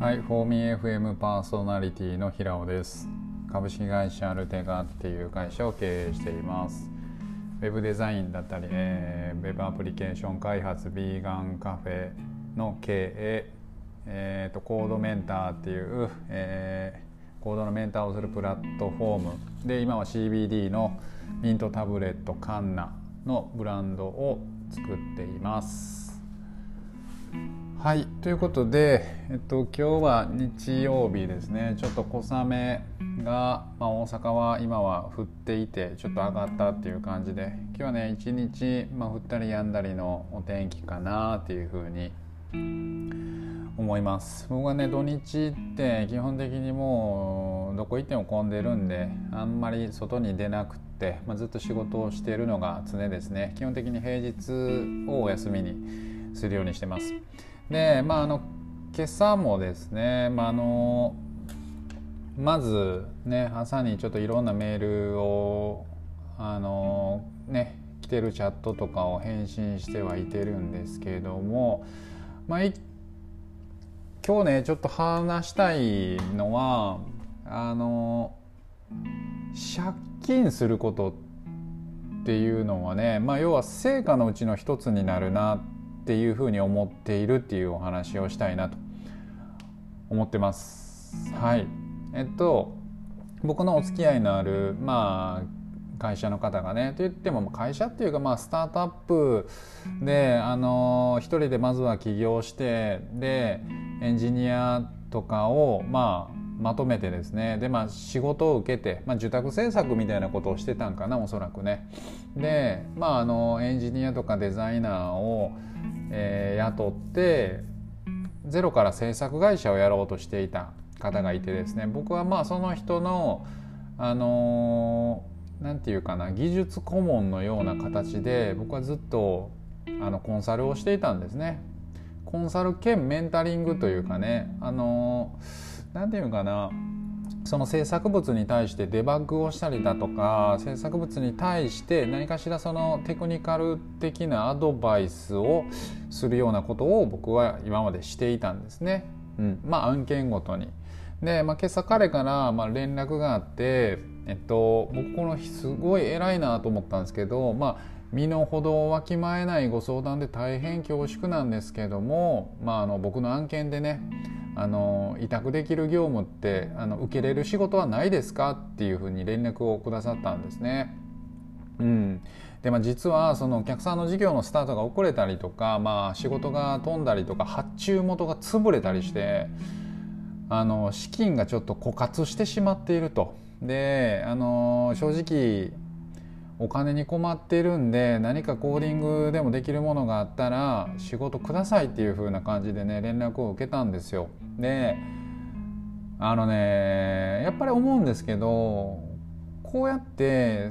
はい、フォーミー FM パーソナリティの平尾です。株式会社アルテガっていう会社を経営しています。ウェブデザインだったり、えー、ウェブアプリケーション開発、ビーガンカフェの経営、えーと、コードメンターっていう、えー、コードのメンターをするプラットフォームで今は CBD のミントタブレットカンナのブランドを作っています。はいということで、えっと、今日は日曜日ですね。ちょっと小雨が、まあ、大阪は今は降っていてちょっと上がったっていう感じで今日はね一日、まあ、降ったりやんだりのお天気かなっていうふうに思います。僕はね土日って基本的にもうどこ行っても混んでるんであんまり外に出なくて、まあ、ずっと仕事をしているのが常ですね。基本的に平日をお休みにするようにしてます。でまああの今朝もですね、まあ、あのまずね朝にちょっといろんなメールをあのね来てるチャットとかを返信してはいてるんですけれどもまあ今日ねちょっと話したいのはあの借金することっていうのはね、まあ、要は成果のうちの一つになるなっていうふうに思っているっていうお話をしたいなと思ってます。はい。えっと僕のお付き合いのあるまあ会社の方がねと言っても会社っていうかまあスタートアップであの一人でまずは起業してでエンジニアとかをまあまとめてですね。でまあ仕事を受けて、まあ、受託制作みたいなことをしてたんかなおそらくね。でまああのエンジニアとかデザイナーをえー、雇ってゼロから制作会社をやろうとしていた方がいてですね僕はまあその人のあの何、ー、て言うかな技術顧問のような形で僕はずっとあのコンサルをしていたんですね。コンサル兼メンタリングというかねあの何、ー、て言うかなその制作物に対してデバッグをしたりだとか制作物に対して何かしらそのテクニカル的なアドバイスをするようなことを僕は今までしていたんですね。うん、まあ案件ごとに。で、まあ、今朝彼からまあ連絡があって、えっと、僕この日すごい偉いなと思ったんですけど、まあ、身の程をわきまえないご相談で大変恐縮なんですけども、まあ、あの僕の案件でねあの委託できる業務ってあの受けれる仕事はないですかっていうふうに連絡をくださったんですね。うん、でまあ、実はそのお客さんの事業のスタートが遅れたりとか、まあ、仕事が飛んだりとか発注元が潰れたりしてあの資金がちょっと枯渇してしまっていると。であの正直お金に困ってるんで何かコーディングでもできるものがあったら仕事くださいっていう風な感じでね連絡を受けたんですよ。であのねやっぱり思うんですけどこうやって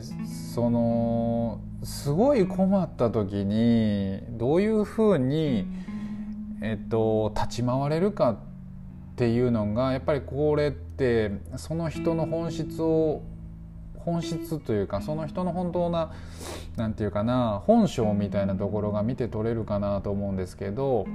そのすごい困った時にどういうふうに、えっと、立ち回れるかっていうのがやっぱりこれってその人の本質を本質というかその人の本当な何て言うかな本性みたいなところが見て取れるかなと思うんですけど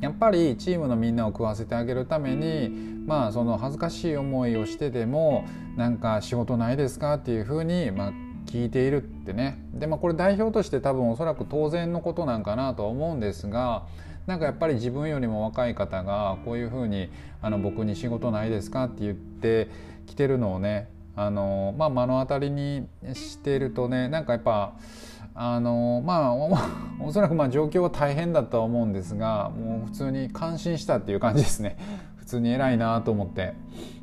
やっぱりチームのみんなを食わせてあげるためにまあその恥ずかしい思いをしてでもなんか仕事ないですかっていうふうにまあ聞いているってね。でまあこれ代表として多分おそらく当然のことなんかなとは思うんですがなんかやっぱり自分よりも若い方がこういうふうにあの僕に仕事ないですかって言ってきてるのをねあの、まあ、目の当たりにしてるとねなんかやっぱあのまあ おそらくまあ状況は大変だとは思うんですがもう普通に感心したっていう感じですね。普通に偉いなと思って、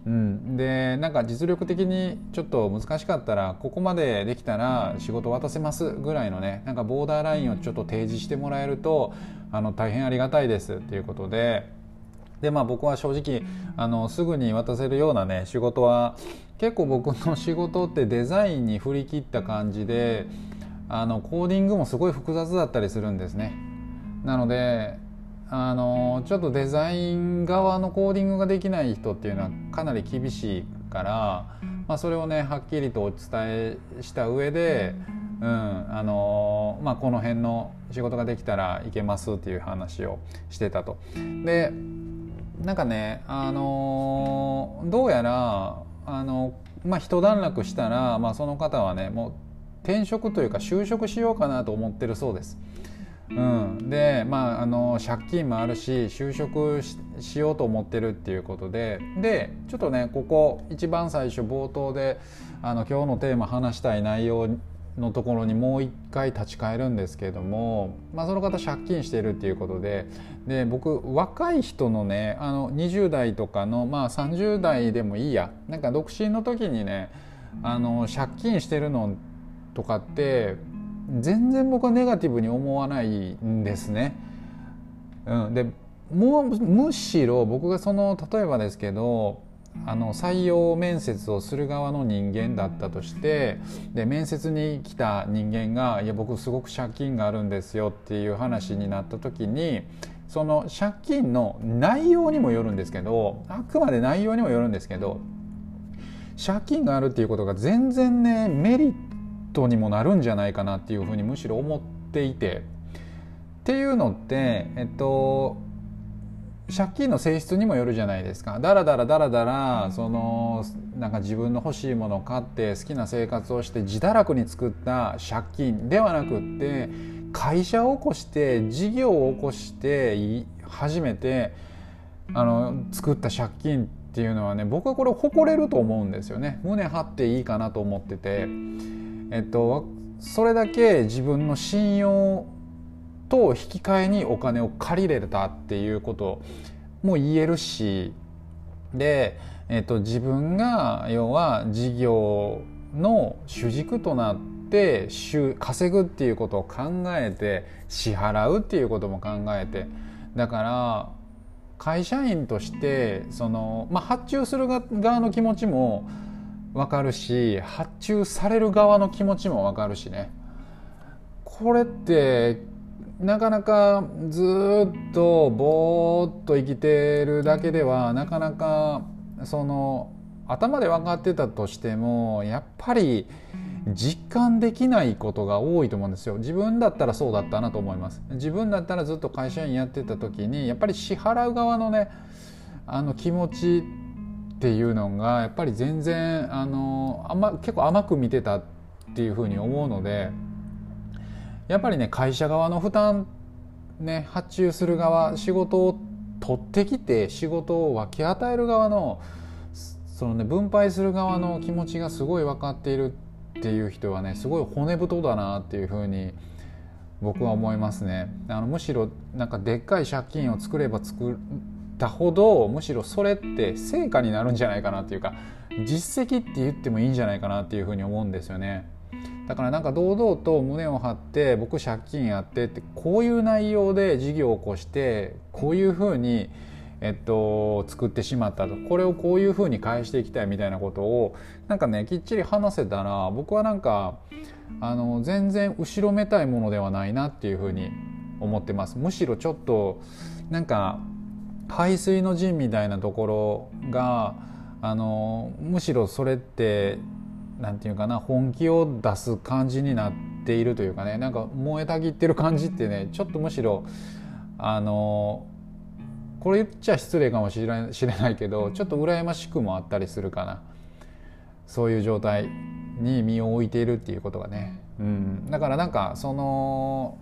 うん、でなんか実力的にちょっと難しかったらここまでできたら仕事渡せますぐらいのねなんかボーダーラインをちょっと提示してもらえるとあの大変ありがたいですっていうことででまあ僕は正直あのすぐに渡せるようなね仕事は結構僕の仕事ってデザインに振り切った感じであのコーディングもすごい複雑だったりするんですね。なのであのちょっとデザイン側のコーディングができない人っていうのはかなり厳しいから、まあ、それをねはっきりとお伝えした上で、うんあのまあ、この辺の仕事ができたらいけますっていう話をしてたと。でなんかねあのどうやらあのまあ一段落したら、まあ、その方はねもう転職というか就職しようかなと思ってるそうです。うん、でまああの借金もあるし就職しようと思ってるっていうことででちょっとねここ一番最初冒頭であの今日のテーマ話したい内容のところにもう一回立ち返るんですけれども、まあ、その方借金してるっていうことでで僕若い人のねあの20代とかの、まあ、30代でもいいやなんか独身の時にねあの借金してるのとかって全然僕はネガティブに思わないんですね。うん、でもうむしろ僕がその例えばですけどあの採用面接をする側の人間だったとしてで面接に来た人間が「いや僕すごく借金があるんですよ」っていう話になった時にその借金の内容にもよるんですけどあくまで内容にもよるんですけど借金があるっていうことが全然ねメリットにもなるんじゃないかなっていうふうにむしろ思っていて。っていうのってえっと借金の性質にもよるじゃないですか。だらだらだらだらそのなんか自分の欲しいものを買って好きな生活をして自堕落に作った借金ではなくって会社を起こして事業を起こして初めてあの作った借金っていうのはね僕はこれ誇れると思うんですよね。胸張っていいかなと思ってて。えっとそれだけ自分の信用と引き換えにお金を借りれたっていうことも言えるしで、えっと、自分が要は事業の主軸となって稼ぐっていうことを考えて支払うっていうことも考えてだから会社員としてその、まあ、発注する側の気持ちも分かるし発注される側の気持ちも分かるしね。これってなかなかずっとぼーっと生きてるだけではなかなかその頭で分かってたとしてもやっぱり実感できないことが多いと思うんですよ自分だったらそうだったなと思います自分だったらずっと会社員やってた時にやっぱり支払う側のねあの気持ちっていうのがやっぱり全然あの甘結構甘く見てたっていうふうに思うので。やっぱりね会社側の負担ね発注する側仕事を取ってきて仕事を分け与える側のそのね分配する側の気持ちがすごい分かっているっていう人はねすごい骨太だなっていうふうに僕は思いますね。あのむしろなんかでっかい借金を作れば作ったほどむしろそれって成果になるんじゃないかなっていうか実績って言ってもいいんじゃないかなっていうふうに思うんですよね。だからなんか堂々と胸を張って僕借金やってってこういう内容で事業を起こしてこういうふうにえっと、作ってしまったと。これをこういうふうに返していきたいみたいなことをなんかねきっちり話せたら僕はなんかあの全然後ろめたいものではないなっていうふうに思ってます。むしろちょっとなんか排水の陣みたいなところがあのむしろそれってなんていうかな本気を出す感じになっているというかねなんか燃えたぎってる感じってねちょっとむしろあのこれ言っちゃ失礼かもしれないけどちょっと羨ましくもあったりするかな。そういう状態に身を置いているっていうことがね、うん、だからなんかその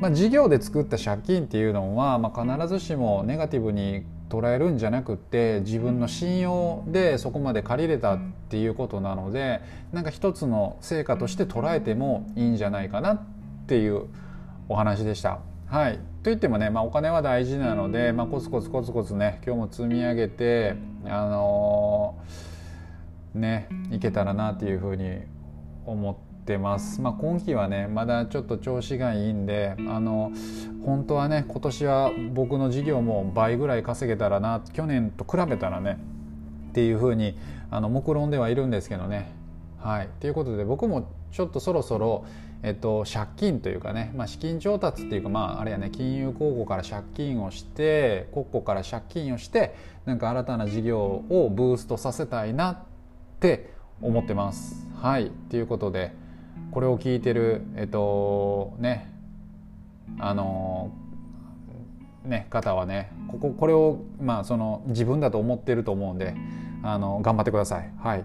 まあ、事業で作った借金っていうのは、まあ、必ずしもネガティブに捉えるんじゃなくって自分の信用でそこまで借りれたっていうことなのでなんか一つの成果として捉えてもいいんじゃないかなっていうお話でした。はいといってもね、まあ、お金は大事なので、まあ、コツコツコツコツね今日も積み上げてあのー、ねいけたらなっていうふうに思ってってます、まあ、今期はねまだちょっと調子がいいんであの本当はね今年は僕の事業も倍ぐらい稼げたらな去年と比べたらねっていうふうにあの目論んではいるんですけどね。はい、ということで僕もちょっとそろそろ、えっと、借金というかね、まあ、資金調達っていうか、まあ、あれやね金融公庫から借金をして国庫から借金をしてなんか新たな事業をブーストさせたいなって思ってます。はいということで。これを聞いてるえっとねあのね、方はねこここれを、まあ、その自分だと思ってると思うんであの頑張ってください。はい